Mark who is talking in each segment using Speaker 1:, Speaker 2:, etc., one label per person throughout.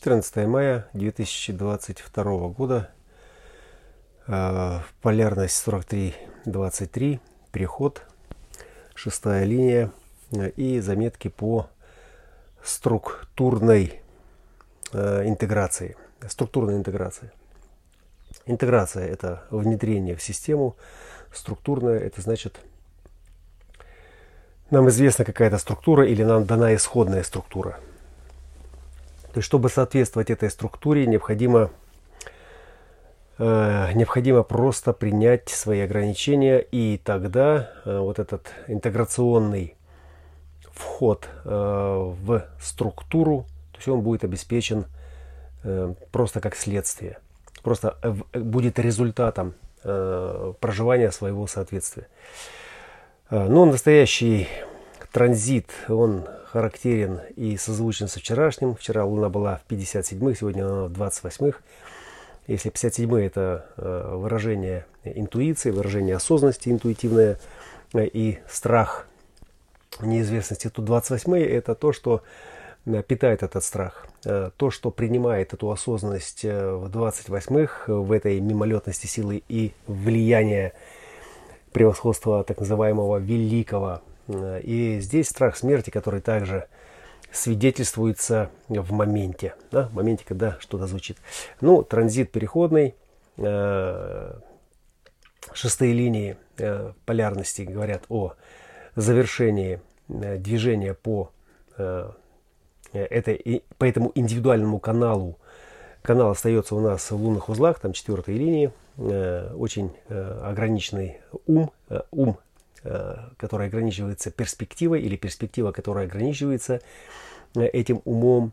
Speaker 1: 14 мая 2022 года. Э, полярность 43-23. Переход. Шестая линия. Э, и заметки по структурной э, интеграции. Структурной интеграции. Интеграция – это внедрение в систему. Структурная – это значит, нам известна какая-то структура или нам дана исходная структура – то есть, чтобы соответствовать этой структуре, необходимо, э, необходимо просто принять свои ограничения, и тогда э, вот этот интеграционный вход э, в структуру, то есть он будет обеспечен э, просто как следствие, просто э, будет результатом э, проживания своего соответствия. Э, но настоящий транзит, он характерен и созвучен со вчерашним. Вчера Луна была в 57-х, сегодня она в 28-х. Если 57-е это э, выражение интуиции, выражение осознанности интуитивное э, и страх неизвестности, то 28-е это то, что э, питает этот страх. То, что принимает эту осознанность в 28-х, в этой мимолетности силы и влияния превосходства так называемого великого и здесь страх смерти, который также свидетельствуется в моменте, да, в моменте, когда что-то звучит. Ну, транзит переходный, э, шестые линии э, полярности говорят о завершении э, движения по, этой, по этому индивидуальному каналу. Канал остается у нас в лунных узлах, там четвертой линии, очень ограниченный ум, ум Э, которая ограничивается перспективой или перспектива, которая ограничивается э, этим умом.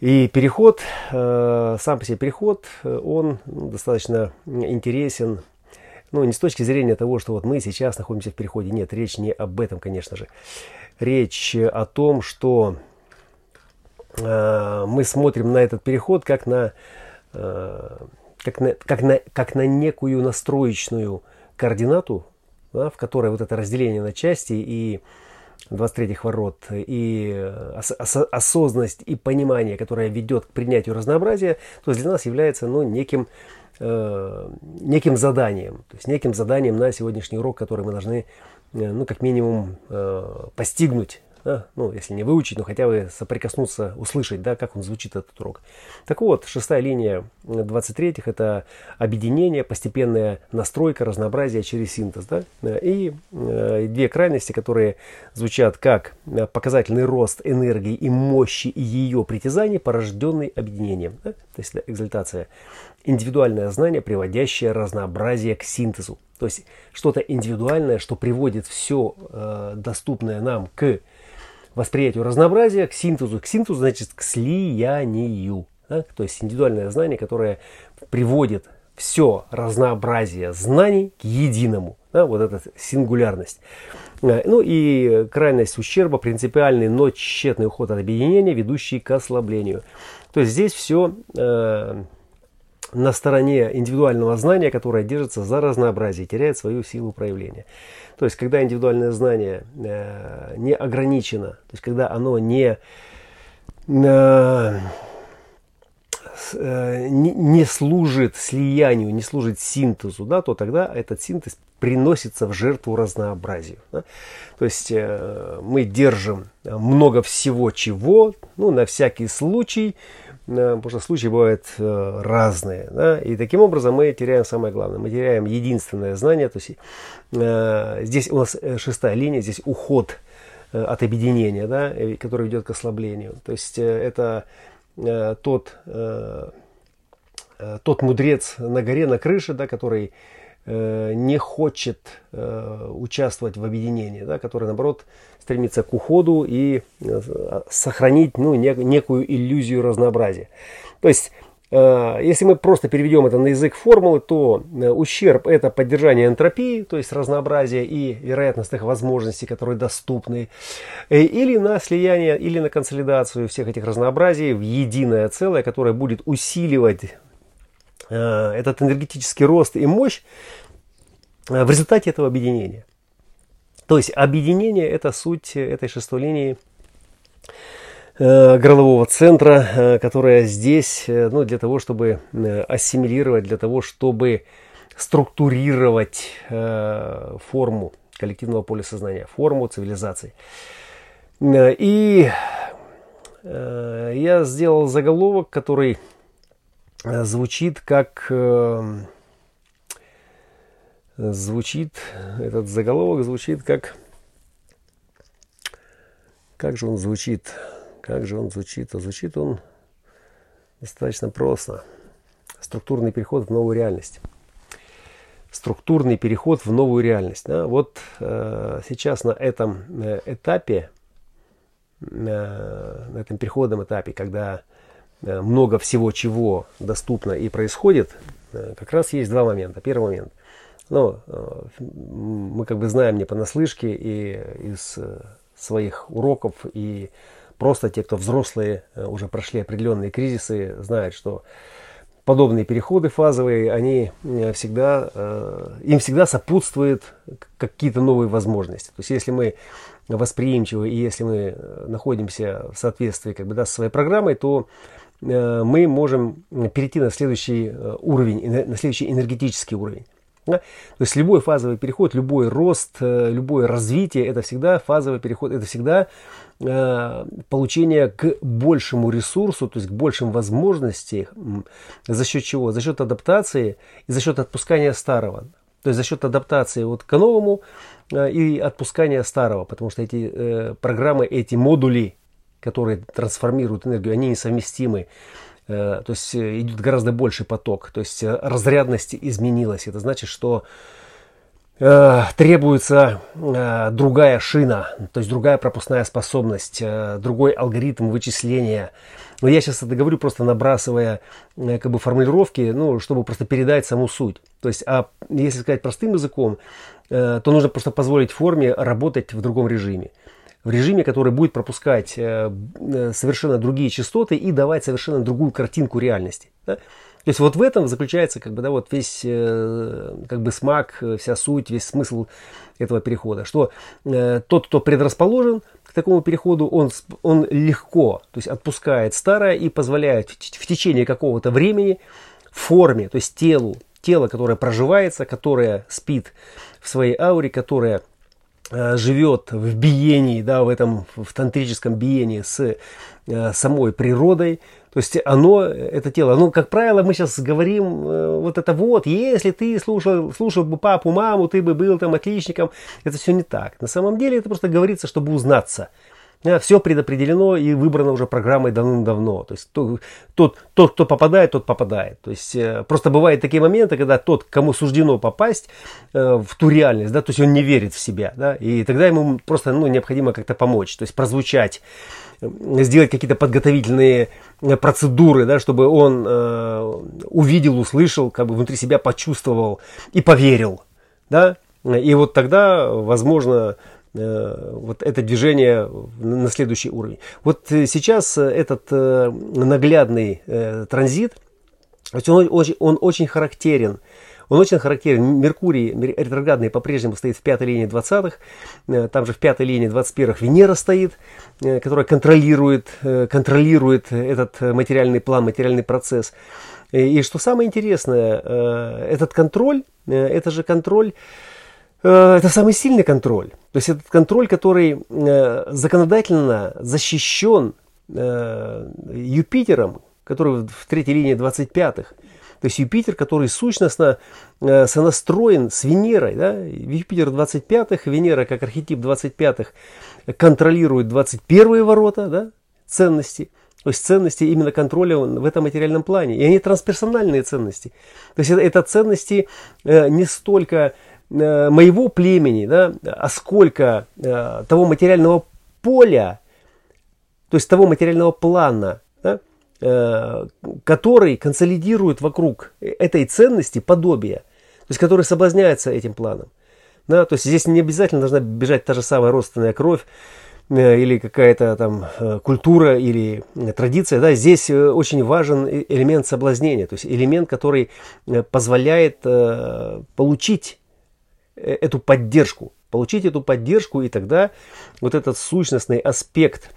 Speaker 1: И переход, э, сам по себе переход, он ну, достаточно интересен, ну, не с точки зрения того, что вот мы сейчас находимся в переходе. Нет, речь не об этом, конечно же. Речь о том, что мы смотрим на этот переход как на, как на, как на, как на некую настроечную координату, да, в которой вот это разделение на части и 23-х ворот, и ос- ос- осознанность и понимание, которое ведет к принятию разнообразия, то есть для нас является ну, неким, э, неким заданием, то есть неким заданием на сегодняшний урок, который мы должны, э, ну, как минимум, э, постигнуть да, ну, если не выучить, но хотя бы соприкоснуться, услышать, да, как он звучит этот урок. Так вот, шестая линия 23-х – это объединение, постепенная настройка, разнообразие через синтез. Да? И э, две крайности, которые звучат как показательный рост энергии и мощи ее притязаний, порожденный объединением. Да? То есть экзальтация. Индивидуальное знание, приводящее разнообразие к синтезу. То есть что-то индивидуальное, что приводит все э, доступное нам к восприятию разнообразия, к синтезу. К синтезу значит к слиянию. Да? То есть индивидуальное знание, которое приводит все разнообразие знаний к единому. Да? Вот эта сингулярность. Э, ну и крайность ущерба, принципиальный, но тщетный уход от объединения, ведущий к ослаблению. То есть здесь все э, на стороне индивидуального знания, которое держится за разнообразие, теряет свою силу проявления. То есть, когда индивидуальное знание э, не ограничено, то есть, когда оно не, э, э, не, не служит слиянию, не служит синтезу, да, то тогда этот синтез приносится в жертву разнообразию. Да? То есть э, мы держим много всего чего, ну, на всякий случай, потому что случаи бывают э, разные. Да? И таким образом мы теряем самое главное. Мы теряем единственное знание. То есть э, здесь у нас э, шестая линия, здесь уход от объединения, да, который ведет к ослаблению. То есть это тот, тот мудрец на горе, на крыше, да, который не хочет участвовать в объединении, да, который, наоборот, стремиться к уходу и э, сохранить ну, некую иллюзию разнообразия. То есть, э, если мы просто переведем это на язык формулы, то э, ущерб – это поддержание энтропии, то есть разнообразия и вероятностных возможностей, которые доступны, или на слияние, или на консолидацию всех этих разнообразий в единое целое, которое будет усиливать этот энергетический рост и мощь в результате этого объединения. То есть объединение – это суть этой шестой линии горлового центра, которая здесь ну, для того, чтобы ассимилировать, для того, чтобы структурировать форму коллективного поля сознания, форму цивилизации. И я сделал заголовок, который звучит как звучит, этот заголовок звучит как... Как же он звучит? Как же он звучит? А звучит он достаточно просто. Структурный переход в новую реальность. Структурный переход в новую реальность. Да? Вот э, сейчас на этом э, этапе, э, на этом переходном этапе, когда э, много всего чего доступно и происходит, э, как раз есть два момента. Первый момент – ну, э, мы как бы знаем не понаслышке и из э, своих уроков, и просто те, кто взрослые, э, уже прошли определенные кризисы, знают, что подобные переходы фазовые, они всегда, им всегда сопутствуют какие-то новые возможности. То есть если мы восприимчивы и если мы находимся в соответствии как бы, да, с своей программой, то мы можем перейти на следующий уровень, на следующий энергетический уровень. То есть любой фазовый переход, любой рост, э, любое развитие, это всегда фазовый переход, это всегда э, получение к большему ресурсу, то есть к большим возможностям. За счет чего? За счет адаптации и за счет отпускания старого. То есть за счет адаптации вот к новому э, и отпускания старого, потому что эти э, программы, эти модули, которые трансформируют энергию, они несовместимы. Э, то есть э, идет гораздо больший поток, то есть э, разрядность изменилась. Это значит, что требуется другая шина, то есть другая пропускная способность, другой алгоритм вычисления. Но я сейчас это говорю просто набрасывая как бы формулировки, ну, чтобы просто передать саму суть. То есть, а если сказать простым языком, то нужно просто позволить форме работать в другом режиме в режиме, который будет пропускать э, э, совершенно другие частоты и давать совершенно другую картинку реальности. Да? То есть вот в этом заключается как бы, да, вот весь э, как бы смак, вся суть, весь смысл этого перехода. Что тот, кто предрасположен к такому переходу, он, он легко то есть отпускает старое и позволяет в, течение какого-то времени форме, то есть телу, тело, которое проживается, которое спит в своей ауре, которое живет в биении, да, в этом в тантрическом биении с э, самой природой. То есть оно, это тело, ну, как правило, мы сейчас говорим э, вот это вот, если ты слушал, слушал бы папу, маму, ты бы был там отличником. Это все не так. На самом деле это просто говорится, чтобы узнаться. Все предопределено и выбрано уже программой давным-давно. То есть тот, тот, кто попадает, тот попадает. То есть э, просто бывают такие моменты, когда тот, кому суждено попасть э, в ту реальность, да, то есть он не верит в себя, да, и тогда ему просто ну, необходимо как-то помочь, то есть прозвучать, э, сделать какие-то подготовительные процедуры, да, чтобы он увидел, услышал, как бы внутри себя почувствовал и поверил, да, и вот тогда, возможно, вот это движение на следующий уровень. Вот э, сейчас этот э, наглядный транзит, он очень, он очень характерен. Он очень характерен. Меркурий ретроградный по-прежнему стоит в пятой линии 20-х. Там же в пятой линии 21-х Венера стоит, которая контролирует, контролирует этот материальный план, материальный процесс. И что самое интересное, этот контроль, это же контроль Э, это самый сильный контроль. То есть этот контроль, который э, законодательно защищен э, Юпитером, который в третьей линии 25-х. То есть Юпитер, который сущностно сонастроен с Венерой. Да? Юпитер 25-х, Венера как архетип 25-х контролирует 21-е ворота да? ценности. То есть ценности именно контроля в этом материальном плане. И они трансперсональные ценности. То есть это, это ценности не столько Э, моего племени, да, а сколько э, того материального поля, то есть того материального плана, да, э, который консолидирует вокруг этой ценности подобие, то есть который соблазняется этим планом. Да, то есть здесь не обязательно должна бежать та же самая родственная кровь, или какая-то там культура или традиция, да, здесь очень важен элемент соблазнения, то есть элемент, который позволяет получить Э, эту поддержку, получить эту поддержку, и тогда вот этот сущностный аспект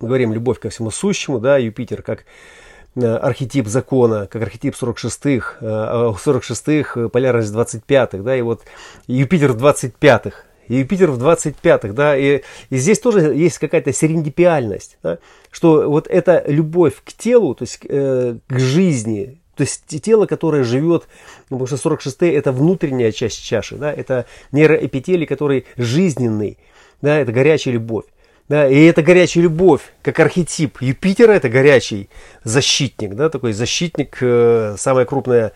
Speaker 1: мы говорим любовь ко всему сущему, да, Юпитер как э, архетип закона, как архетип 46-х, 46-х, э, полярность 25-х, да, и вот Юпитер в 25-х, Юпитер в 25-х, да, и, и здесь тоже есть какая-то серендипиальность, да, что вот эта любовь к телу, то есть э, к жизни, то есть тело, которое живет, ну, потому что 46 это внутренняя часть чаши, да, это нейроэпителий, который жизненный, да, это горячая любовь. Да, и это горячая любовь, как архетип Юпитера, это горячий защитник, да, такой защитник, э, самая крупная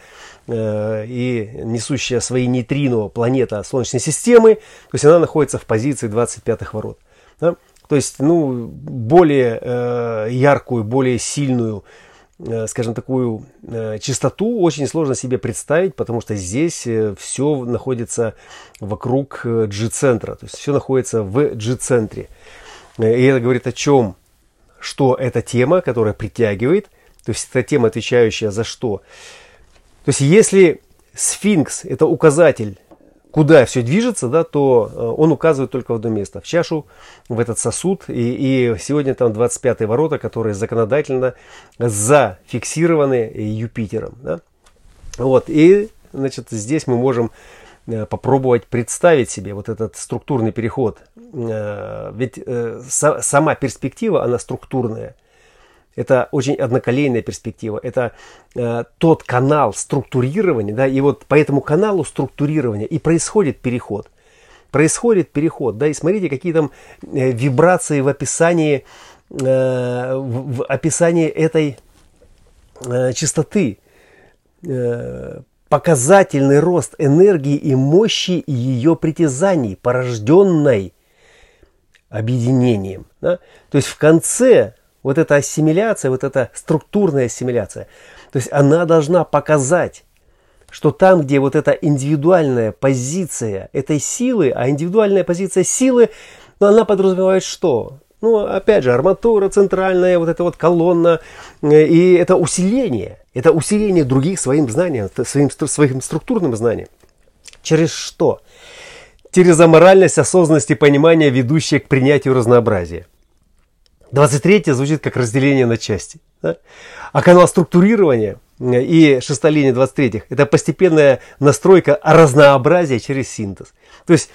Speaker 1: э, и несущая свои нейтрино планета Солнечной системы, то есть она находится в позиции 25-х ворот. Да? То есть, ну, более э, яркую, более сильную скажем, такую э, чистоту очень сложно себе представить, потому что здесь э, все находится вокруг G-центра, то есть все находится в G-центре. И это говорит о чем? Что эта тема, которая притягивает, то есть это тема, отвечающая за что? То есть если сфинкс – это указатель куда все движется, да, то э, он указывает только в одно место, в чашу, в этот сосуд. И, и сегодня там 25-е ворота, которые законодательно зафиксированы Юпитером. Да. Вот, и значит, здесь мы можем э, попробовать представить себе вот этот структурный переход. Э, ведь сама перспектива, она структурная. Это очень одноколейная перспектива. Это э, тот канал структурирования, да, и вот по этому каналу структурирования и происходит переход. Происходит переход, да, и смотрите, какие там э, вибрации в описании, э, в, в описании этой э, частоты. Э, показательный рост энергии и мощи ее притязаний, порожденной объединением. Да? То есть в конце вот эта ассимиляция, вот эта структурная ассимиляция, то есть она должна показать, что там, где вот эта индивидуальная позиция этой силы, а индивидуальная позиция силы, ну, она подразумевает что? Ну, опять же, арматура центральная, вот эта вот колонна, э, и это усиление, это усиление других своим знанием, своим, своим структурным знанием. Через что? Через аморальность, осознанность и понимание, ведущее к принятию разнообразия. 23 звучит как разделение на части. Да? А канал структурирования и шестая линия 23 это постепенная настройка разнообразия через синтез. То есть,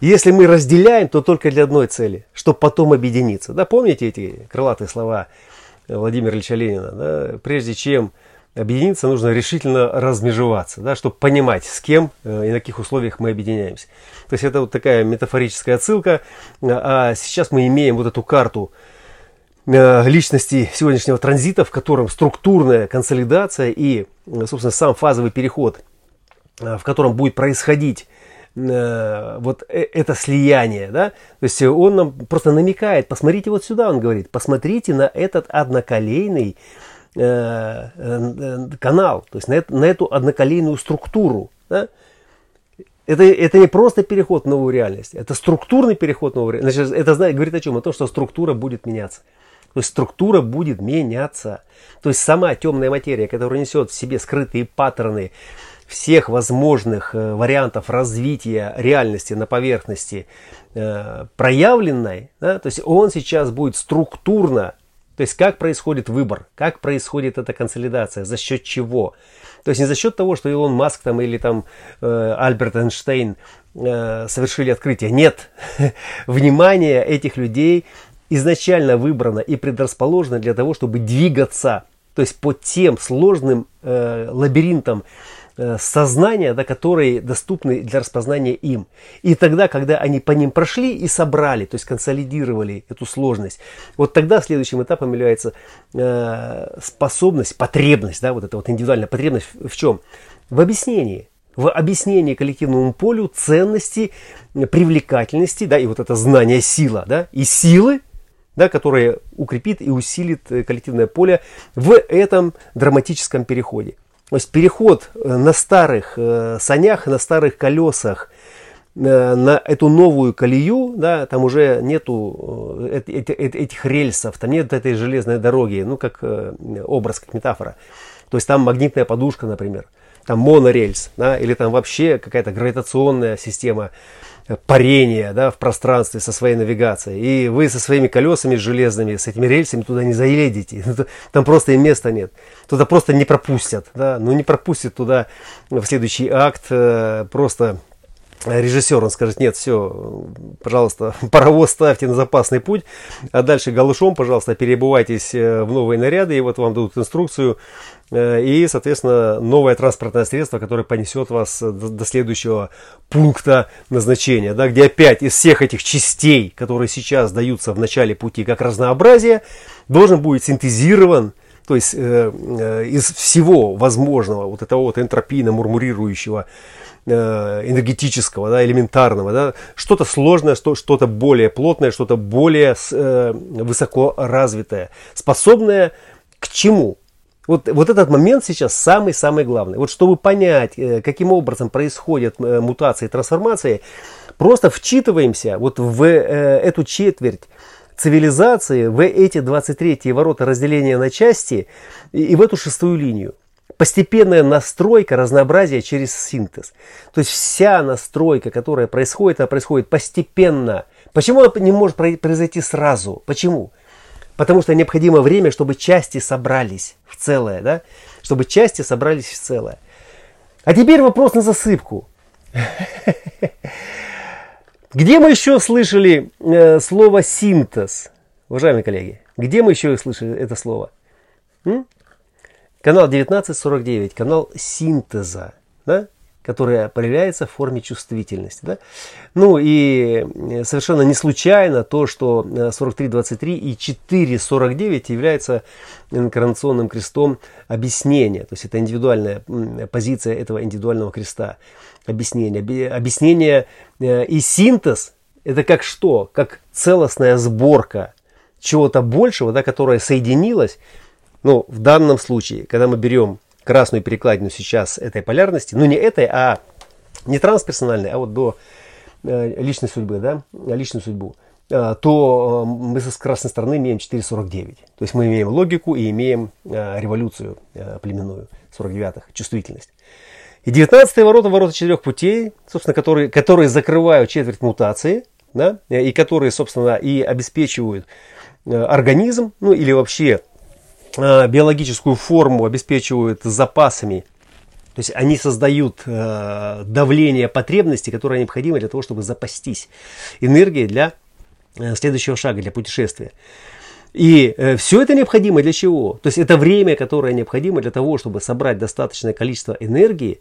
Speaker 1: если мы разделяем, то только для одной цели, чтобы потом объединиться. Да, помните эти крылатые слова Владимира Ильича Ленина? Да? Прежде чем объединиться, нужно решительно размежеваться, да, чтобы понимать, с кем э, и на каких условиях мы объединяемся. То есть это вот такая метафорическая отсылка. А сейчас мы имеем вот эту карту Э, личности сегодняшнего транзита, в котором структурная консолидация и, собственно, сам фазовый переход, э, в котором будет происходить э, вот это слияние, да, то есть он нам просто намекает, посмотрите вот сюда, он говорит, посмотрите на этот одноколейный канал, то есть на, на эту одноколейную структуру, да? Это, это не просто переход в новую реальность, это структурный переход в новую реальность. Значит, это говорит о чем? О том, что структура будет меняться. То есть структура будет меняться. То есть сама темная материя, которая несет в себе скрытые паттерны всех возможных э, вариантов развития реальности на поверхности э, проявленной, да, то есть он сейчас будет структурно, то есть как происходит выбор, как происходит эта консолидация, за счет чего. То есть не за счет того, что Илон Маск там, или там э, Альберт Эйнштейн совершили открытие. Нет, внимание этих людей изначально выбрана и предрасположена для того, чтобы двигаться, то есть по тем сложным э, лабиринтам э, сознания, да, которые доступны для распознания им. И тогда, когда они по ним прошли и собрали, то есть консолидировали эту сложность, вот тогда следующим этапом является э, способность, потребность, да, вот эта вот индивидуальная потребность в, в чем? В объяснении в объяснении коллективному полю ценности, привлекательности, да, и вот это знание сила, да, и силы, да, которое укрепит и усилит э, коллективное поле в этом драматическом переходе. То есть переход э, на старых э, санях, на старых колесах, на эту новую колею, да, там уже нету этих рельсов, там нет этой железной дороги, ну, как образ, как метафора. То есть там магнитная подушка, например, там монорельс, да, или там вообще какая-то гравитационная система парения да, в пространстве со своей навигацией. И вы со своими колесами железными, с этими рельсами туда не заедете. Там просто и места нет. Туда просто не пропустят. Да? Ну не пропустят туда в следующий акт э, просто режиссер, он скажет, нет, все, пожалуйста, паровоз ставьте на запасный путь, а дальше галушом, пожалуйста, перебывайтесь э, в новые наряды, и вот вам дадут инструкцию, э, и, соответственно, новое транспортное средство, которое понесет вас до следующего пункта назначения, да, где опять из всех этих частей, которые сейчас даются в начале пути как разнообразие, должен будет синтезирован то есть э, э, из всего возможного вот этого вот энтропийно мурмурирующего Э, энергетического, да, элементарного, да, что-то сложное, что-то более плотное, что-то более э, высоко развитое, способное к чему? Вот, вот этот момент сейчас самый-самый главный. Вот чтобы понять, э, каким образом происходят мутации и трансформации, просто вчитываемся вот в эту четверть цивилизации, в эти 23 ворота разделения на части и в эту шестую линию постепенная настройка разнообразия через синтез. То есть вся настройка, которая происходит, она происходит постепенно. Почему она не может произойти сразу? Почему? Потому что необходимо время, чтобы части собрались в целое, да? Чтобы части собрались в целое. А теперь вопрос на засыпку. Где мы еще слышали э, слово синтез, уважаемые коллеги? Где мы еще слышали это слово? Канал 1949, канал синтеза, да, которая проявляется в форме чувствительности. Да? Ну и э, совершенно не случайно то, что 43.23 и 4.49 является инкарнационным крестом объяснения. То есть это индивидуальная позиция этого индивидуального креста объяснения. Объяснение э, и синтез это как что? Как целостная сборка чего-то большего, да, которое соединилось ну, в данном случае, когда мы берем красную перекладину сейчас этой полярности, ну не этой, а не трансперсональной, а вот до э, личной судьбы, да, личную судьбу, э, то э, мы с красной стороны имеем 4,49. То есть мы имеем логику и имеем революцию племенную, 49-х, чувствительность. И 19 ворота, ворота четырех путей, собственно, которые, которые закрывают четверть мутации, да, и которые, собственно, и обеспечивают организм, ну или вообще биологическую форму обеспечивают запасами. То есть они создают э, давление потребностей, которое необходимо для того, чтобы запастись энергией для э, следующего шага, для путешествия. И э, все это необходимо для чего? То есть это время, которое необходимо для того, чтобы собрать достаточное количество энергии.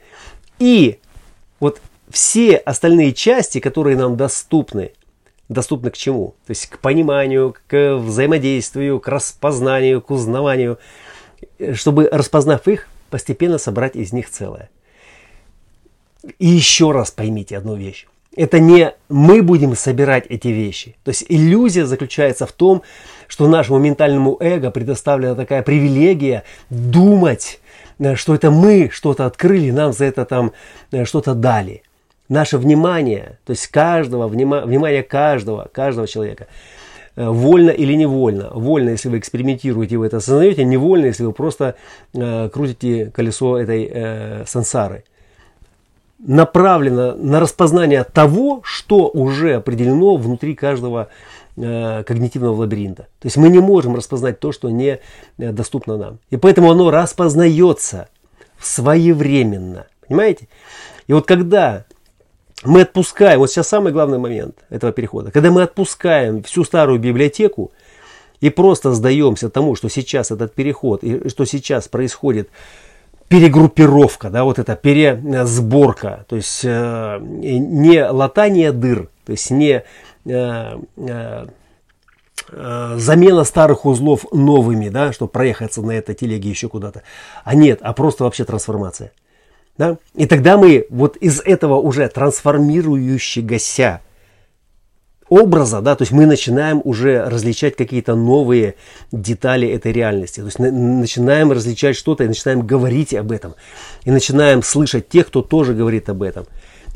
Speaker 1: И вот все остальные части, которые нам доступны, доступны к чему? То есть к пониманию, к взаимодействию, к распознанию, к узнаванию, чтобы, распознав их, постепенно собрать из них целое. И еще раз поймите одну вещь. Это не мы будем собирать эти вещи. То есть иллюзия заключается в том, что нашему ментальному эго предоставлена такая привилегия думать, что это мы что-то открыли, нам за это там э, что-то дали наше внимание, то есть каждого, внимание каждого, каждого человека, э, вольно или невольно. Вольно, если вы экспериментируете, вы это осознаете, невольно, если вы просто э, крутите колесо этой э, сансары. Направлено на распознание того, что уже определено внутри каждого э, когнитивного лабиринта. То есть мы не можем распознать то, что не э, доступно нам. И поэтому оно распознается своевременно. Понимаете? И вот когда мы отпускаем, вот сейчас самый главный момент этого перехода, когда мы отпускаем всю старую библиотеку и просто сдаемся тому, что сейчас этот переход и что сейчас происходит перегруппировка, да, вот эта пересборка, то есть э, не латание дыр, то есть не э, э, э, замена старых узлов новыми, да, чтобы проехаться на этой телеге еще куда-то, а нет, а просто вообще трансформация. Да? И тогда мы вот из этого уже трансформирующегося образа, да, то есть мы начинаем уже различать какие-то новые детали этой реальности. То есть на, начинаем различать что-то и начинаем говорить об этом. И начинаем слышать тех, кто тоже говорит об этом.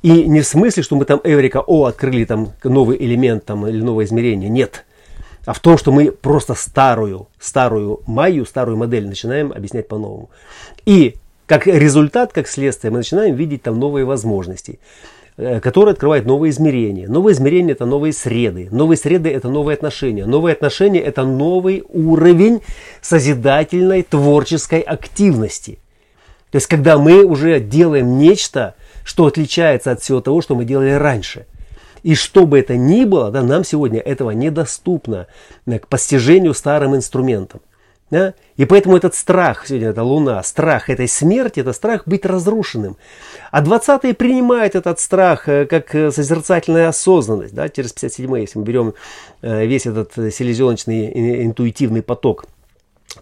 Speaker 1: И не в смысле, что мы там Эврика, о, открыли там новый элемент там, или новое измерение. Нет. А в том, что мы просто старую, старую майю, старую модель начинаем объяснять по-новому. И как результат, как следствие, мы начинаем видеть там новые возможности. э, который открывает новые измерения. Новые измерения – это новые среды. Новые среды – это новые отношения. Новые отношения – это новый уровень созидательной творческой активности. То есть, когда мы уже делаем нечто, что отличается от всего того, что мы делали раньше. И что бы это ни было, да, нам сегодня этого недоступно к постижению старым инструментом. Да? И поэтому этот страх, сегодня это Луна, страх этой смерти, это страх быть разрушенным. А 20-е принимают этот страх э, как э, созерцательная осознанность. Да? Через 57 если мы берем э, весь этот селезеночный интуитивный поток,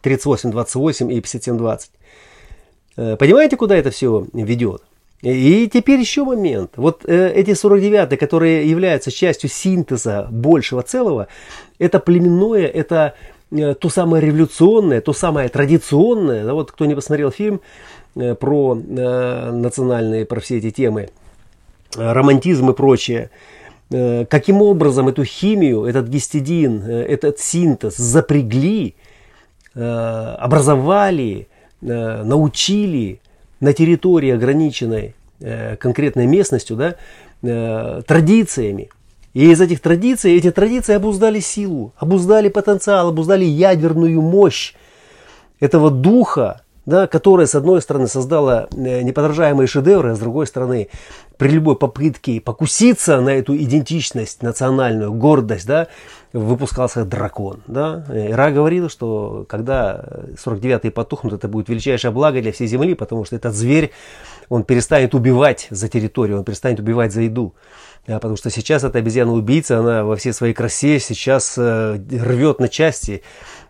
Speaker 1: 38-28 и 57-20. Понимаете, куда это все ведет? И теперь еще момент. Вот эти 49-е, которые являются частью синтеза большего целого, это племенное, это то самое революционное, то самое традиционное. Да, вот кто не посмотрел фильм э, про э, национальные, про все эти темы, э, романтизм и прочее, э, каким образом эту химию, этот гистидин, э, этот синтез запрягли, э, образовали, э, научили, на территории, ограниченной э, конкретной местностью, да, э, традициями. И из этих традиций, эти традиции обуздали силу, обуздали потенциал, обуздали ядерную мощь этого духа, да, которая, с одной стороны, создала э, неподражаемые шедевры, а с другой стороны, при любой попытке покуситься на эту идентичность, национальную гордость, да, выпускался дракон. Да? Ира говорила, что когда 49-й потухнут, это будет величайшее благо для всей Земли, потому что этот зверь, он перестанет убивать за территорию, он перестанет убивать за еду. Потому что сейчас эта обезьяна-убийца, она во всей своей красе сейчас э, рвет на части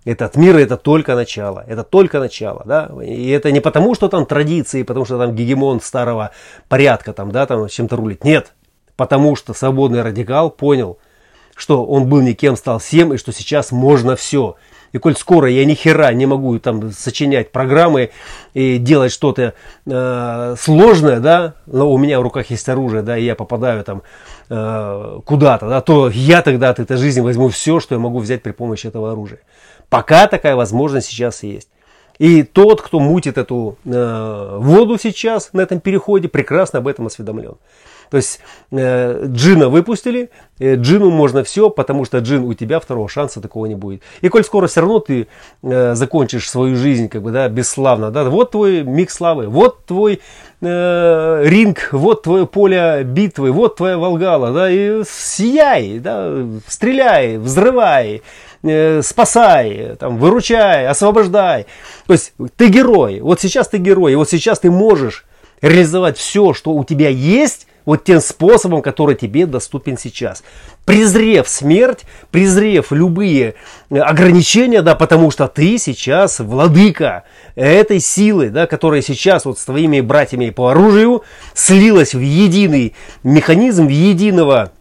Speaker 1: этот мир это только начало, это только начало, да, и это не потому, что там традиции, потому что там гегемон старого порядка там, да, там чем-то рулит, нет, потому что свободный радикал понял, что он был никем, стал всем, и что сейчас можно все. И коль скоро я ни хера не могу там сочинять программы и делать что-то э, сложное, да, но у меня в руках есть оружие, да, и я попадаю там э, куда-то, да, то я тогда от этой жизни возьму все, что я могу взять при помощи этого оружия. Пока такая возможность сейчас есть. И тот, кто мутит эту э, воду сейчас на этом переходе, прекрасно об этом осведомлен. То есть э, джина выпустили, э, джину можно все, потому что джин у тебя второго шанса такого не будет. И коль скоро все равно ты э, закончишь свою жизнь как бы, да, бесславно, да, вот твой миг славы, вот твой э, ринг, вот твое поле битвы, вот твоя Волгала, да, и сияй, да, стреляй, взрывай, э, спасай, там, выручай, освобождай. То есть ты герой, вот сейчас ты герой, и вот сейчас ты можешь реализовать все, что у тебя есть, вот тем способом, который тебе доступен сейчас. Презрев смерть, презрев любые ограничения, да, потому что ты сейчас владыка этой силы, да, которая сейчас вот с твоими братьями по оружию слилась в единый механизм, в единого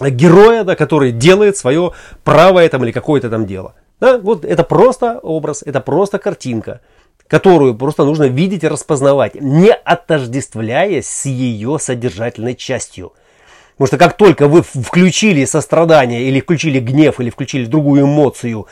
Speaker 1: героя, да, который делает свое правое там или какое-то там дело. Да, вот это просто образ, это просто картинка которую просто нужно видеть и распознавать, не отождествляясь с ее содержательной частью. Потому что как только вы включили сострадание, или включили гнев, или включили другую эмоцию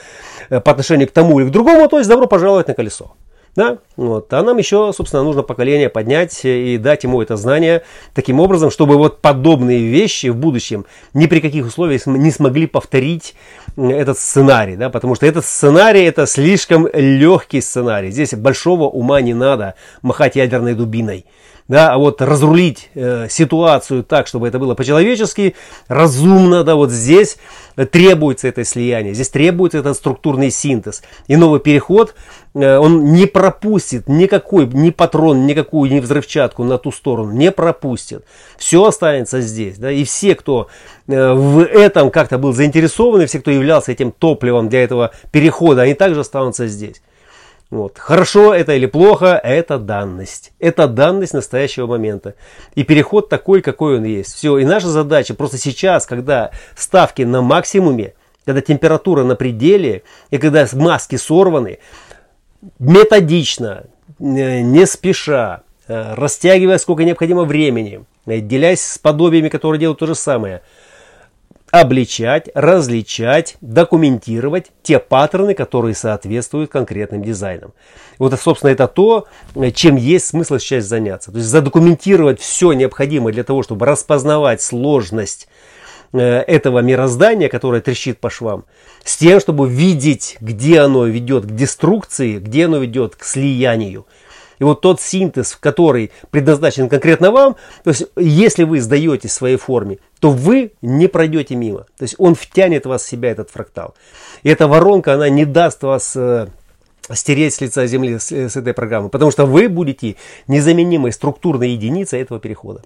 Speaker 1: э, по отношению к тому или к другому, то есть добро пожаловать на колесо. Да? Вот. А нам еще, собственно, нужно поколение поднять и дать ему это знание таким образом, чтобы вот подобные вещи в будущем ни при каких условиях не смогли повторить этот сценарий. Да? Потому что этот сценарий это слишком легкий сценарий. Здесь большого ума не надо махать ядерной дубиной да, а вот разрулить э, ситуацию так, чтобы это было по-человечески, разумно, да, вот здесь требуется это слияние, здесь требуется этот структурный синтез. И новый переход, э, он не пропустит никакой, ни патрон, никакую, ни взрывчатку на ту сторону, не пропустит. Все останется здесь, да, и все, кто э, в этом как-то был заинтересован, все, кто являлся этим топливом для этого перехода, они также останутся здесь. Вот. Хорошо это или плохо, это данность. Это данность настоящего момента. И переход такой, какой он есть. Все. И наша задача просто сейчас, когда ставки на максимуме, когда температура на пределе, и когда маски сорваны, методично, э, не спеша, э, растягивая сколько необходимо времени, делясь с подобиями, которые делают то же самое, обличать, различать, документировать те паттерны, которые соответствуют конкретным дизайнам. Вот, собственно, это то, чем есть смысл сейчас заняться. То есть задокументировать все необходимое для того, чтобы распознавать сложность э, этого мироздания, которое трещит по швам, с тем, чтобы видеть, где оно ведет к деструкции, где оно ведет к слиянию. И вот тот синтез, который предназначен конкретно вам, то есть если вы сдаете своей форме, то вы не пройдете мимо. То есть он втянет вас в себя, этот фрактал. И эта воронка, она не даст вас э, стереть с лица земли с, с этой программы, потому что вы будете незаменимой структурной единицей этого перехода.